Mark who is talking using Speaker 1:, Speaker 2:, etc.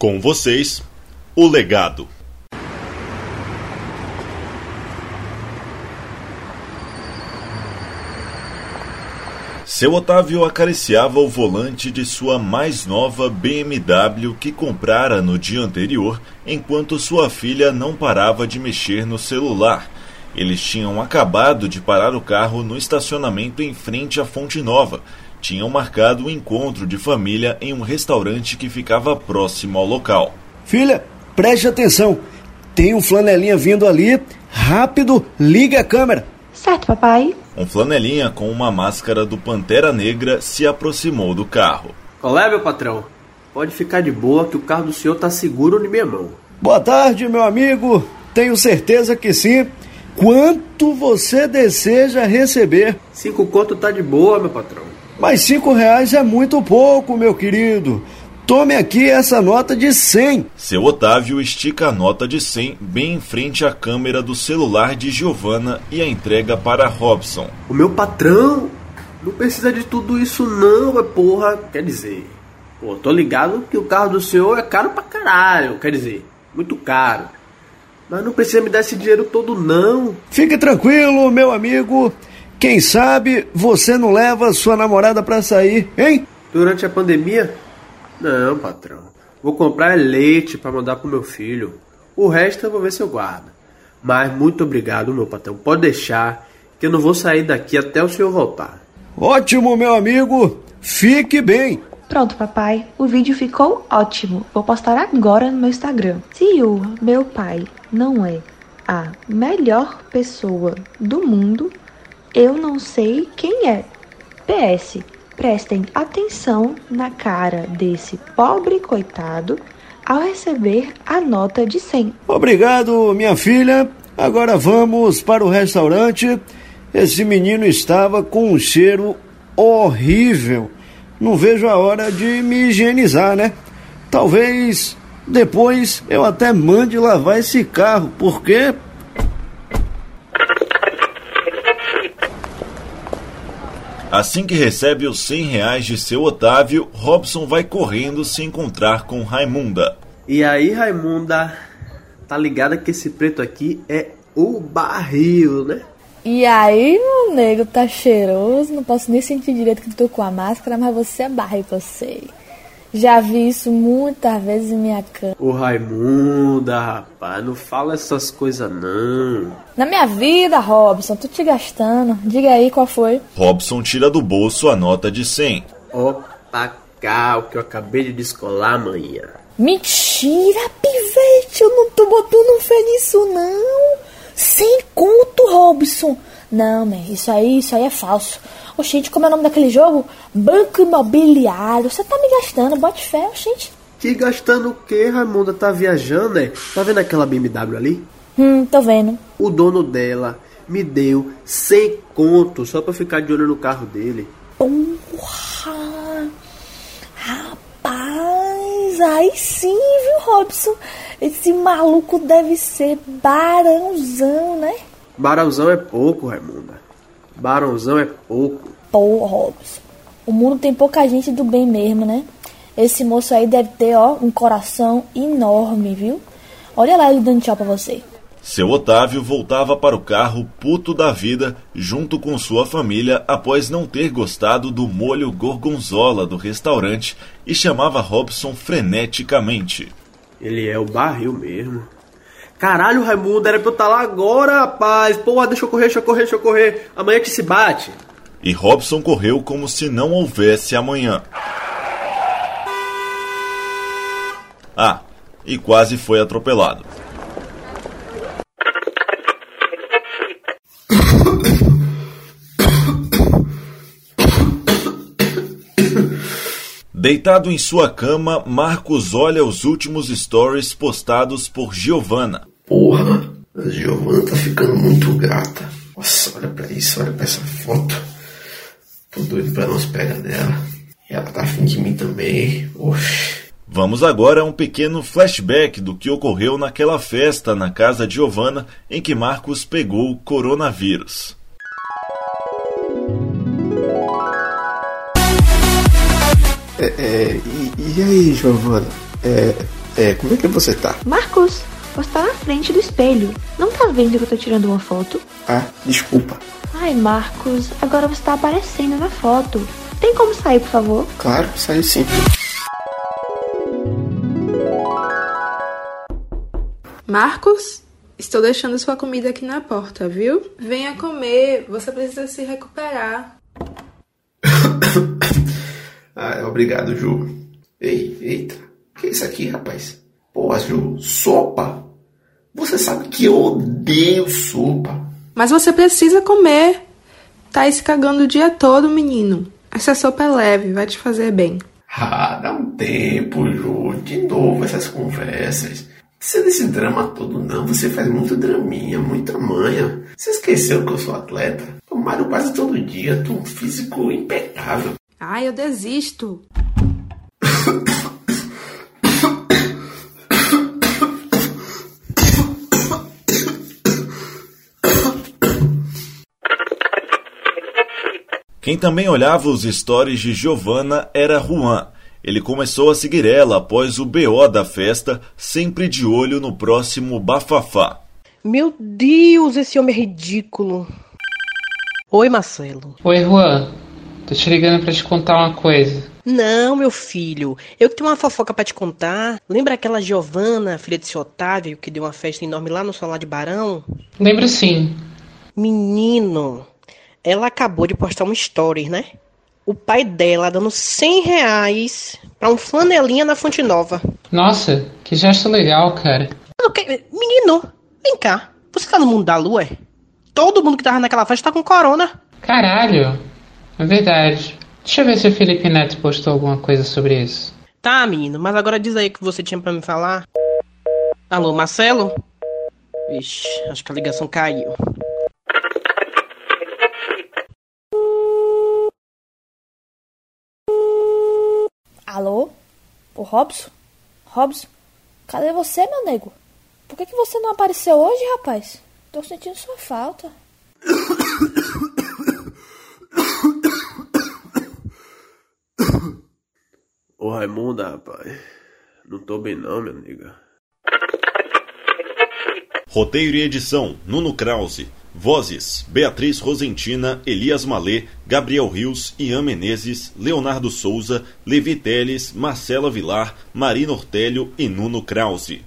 Speaker 1: Com vocês, o legado. Seu Otávio acariciava o volante de sua mais nova BMW que comprara no dia anterior, enquanto sua filha não parava de mexer no celular. Eles tinham acabado de parar o carro no estacionamento em frente à Fonte Nova. Tinham marcado um encontro de família em um restaurante que ficava próximo ao local.
Speaker 2: Filha, preste atenção. Tem um flanelinha vindo ali. Rápido, liga a câmera.
Speaker 3: Certo, papai.
Speaker 1: Um flanelinha com uma máscara do Pantera Negra se aproximou do carro.
Speaker 4: Qual é, meu patrão? Pode ficar de boa que o carro do senhor tá seguro em minha mão.
Speaker 2: Boa tarde, meu amigo. Tenho certeza que sim. Quanto você deseja receber?
Speaker 4: Cinco conto tá de boa, meu patrão.
Speaker 2: Mas cinco reais é muito pouco, meu querido. Tome aqui essa nota de 100.
Speaker 1: Seu Otávio estica a nota de 100 bem em frente à câmera do celular de Giovanna e a entrega para Robson.
Speaker 4: O meu patrão não precisa de tudo isso não, é porra. Quer dizer, pô, tô ligado que o carro do senhor é caro pra caralho. Quer dizer, muito caro. Mas não precisa me dar esse dinheiro todo não.
Speaker 2: Fique tranquilo, meu amigo. Quem sabe você não leva sua namorada pra sair, hein?
Speaker 4: Durante a pandemia, não, patrão. Vou comprar leite para mandar pro meu filho. O resto eu vou ver se eu guardo. Mas muito obrigado, meu patrão. Pode deixar que eu não vou sair daqui até o senhor voltar.
Speaker 2: Ótimo, meu amigo. Fique bem.
Speaker 3: Pronto, papai. O vídeo ficou ótimo. Vou postar agora no meu Instagram. Se o meu pai não é a melhor pessoa do mundo, eu não sei quem é. PS. Prestem atenção na cara desse pobre coitado ao receber a nota de 100.
Speaker 2: Obrigado, minha filha. Agora vamos para o restaurante. Esse menino estava com um cheiro horrível. Não vejo a hora de me higienizar, né? Talvez depois eu até mande lavar esse carro, porque
Speaker 1: Assim que recebe os 100 reais de seu Otávio, Robson vai correndo se encontrar com Raimunda.
Speaker 4: E aí, Raimunda, tá ligada que esse preto aqui é o barril, né?
Speaker 5: E aí, meu nego, tá cheiroso, não posso nem sentir direito que tu tô com a máscara, mas você é barril que eu sei. Já vi isso muitas vezes em minha cama.
Speaker 4: Ô Raimunda, rapaz, não fala essas coisas não.
Speaker 5: Na minha vida, Robson, tô te gastando. Diga aí qual foi.
Speaker 1: Robson tira do bolso a nota de 100.
Speaker 4: Opa, cá, o que eu acabei de descolar amanhã.
Speaker 5: Mentira, pivete, eu não tô botando fé nisso, não. Sem conto, Robson. Não, man, isso aí, isso aí é falso. Oxente, como é o nome daquele jogo? Banco Imobiliário. Você tá me gastando, bote fé, oxente.
Speaker 4: Que gastando o quê, Raimunda? Tá viajando, né? Tá vendo aquela BMW ali?
Speaker 5: Hum, tô vendo.
Speaker 4: O dono dela me deu 100 contos só pra ficar de olho no carro dele.
Speaker 5: Porra! Rapaz, aí sim, viu, Robson? Esse maluco deve ser barãozão, né?
Speaker 4: Barãozão é pouco, Raimunda. Barãozão é pouco.
Speaker 5: Pô, Robson. O mundo tem pouca gente do bem mesmo, né? Esse moço aí deve ter, ó, um coração enorme, viu? Olha lá ele dando tchau pra você.
Speaker 1: Seu Otávio voltava para o carro puto da vida, junto com sua família, após não ter gostado do molho gorgonzola do restaurante e chamava Robson freneticamente.
Speaker 4: Ele é o barril mesmo. Caralho, Raimundo, era pra eu estar lá agora, rapaz. Porra, deixa eu correr, deixa eu correr, deixa eu correr. Amanhã te se bate.
Speaker 1: E Robson correu como se não houvesse amanhã. Ah, e quase foi atropelado. Deitado em sua cama, Marcos olha os últimos stories postados por Giovanna.
Speaker 6: Porra, a Giovanna tá ficando muito gata. Nossa, olha pra isso, olha pra essa foto. Tô doido pra não se pegar dela. E ela tá afim de mim também. Oxi.
Speaker 1: Vamos agora a um pequeno flashback do que ocorreu naquela festa na casa de Giovanna em que Marcos pegou o coronavírus.
Speaker 6: É, é, e, e aí, Giovana? É, É, como é que você tá?
Speaker 3: Marcos, você tá na frente do espelho. Não tá vendo que eu tô tirando uma foto?
Speaker 6: Ah, desculpa.
Speaker 3: Ai, Marcos, agora você tá aparecendo na foto. Tem como sair, por favor?
Speaker 6: Claro, saiu sim.
Speaker 7: Marcos, estou deixando sua comida aqui na porta, viu? Venha comer, você precisa se recuperar.
Speaker 6: ah, obrigado, Ju. Ei, eita, que é isso aqui, rapaz? Pô, Ju, sopa? Você sabe que eu odeio sopa.
Speaker 7: Mas você precisa comer. Tá se cagando o dia todo, menino. Essa sopa é leve, vai te fazer bem.
Speaker 6: Ah, dá um tempo, Ju. De novo essas conversas. Você desse drama todo, não. Você faz muito draminha, muita manha. Você esqueceu que eu sou atleta? Eu malho quase todo dia, tô um físico impecável.
Speaker 7: Ai, eu desisto.
Speaker 1: Quem também olhava os stories de Giovanna era Juan. Ele começou a seguir ela após o BO da festa, sempre de olho no próximo bafafá.
Speaker 8: Meu Deus, esse homem é ridículo. Oi, Marcelo.
Speaker 9: Oi, Juan. Tô te ligando para te contar uma coisa.
Speaker 8: Não, meu filho. Eu que tenho uma fofoca para te contar. Lembra aquela Giovana, filha de seu Otávio, que deu uma festa enorme lá no Solar de Barão?
Speaker 9: Lembro sim.
Speaker 8: Menino, ela acabou de postar um story, né? O pai dela dando 100 reais pra um flanelinha na Fonte Nova.
Speaker 9: Nossa, que gesto legal, cara.
Speaker 8: Okay. Menino, vem cá. Você tá no mundo da lua? É? Todo mundo que tava naquela festa tá com corona.
Speaker 9: Caralho, é verdade. Deixa eu ver se o Felipe Neto postou alguma coisa sobre isso.
Speaker 8: Tá, menino, mas agora diz aí o que você tinha para me falar. Alô, Marcelo? Ixi, acho que a ligação caiu.
Speaker 5: Alô? O Robson? Robson? Cadê você, meu nego? Por que, que você não apareceu hoje, rapaz? Tô sentindo sua falta.
Speaker 4: Ô Raimunda, rapaz. Não tô bem não, minha amiga.
Speaker 1: Roteiro e edição: Nuno Krause. Vozes: Beatriz Rosentina, Elias Malê, Gabriel Rios, Ian Menezes, Leonardo Souza, Levi Teles, Marcela Vilar, Marina Ortélio e Nuno Krause.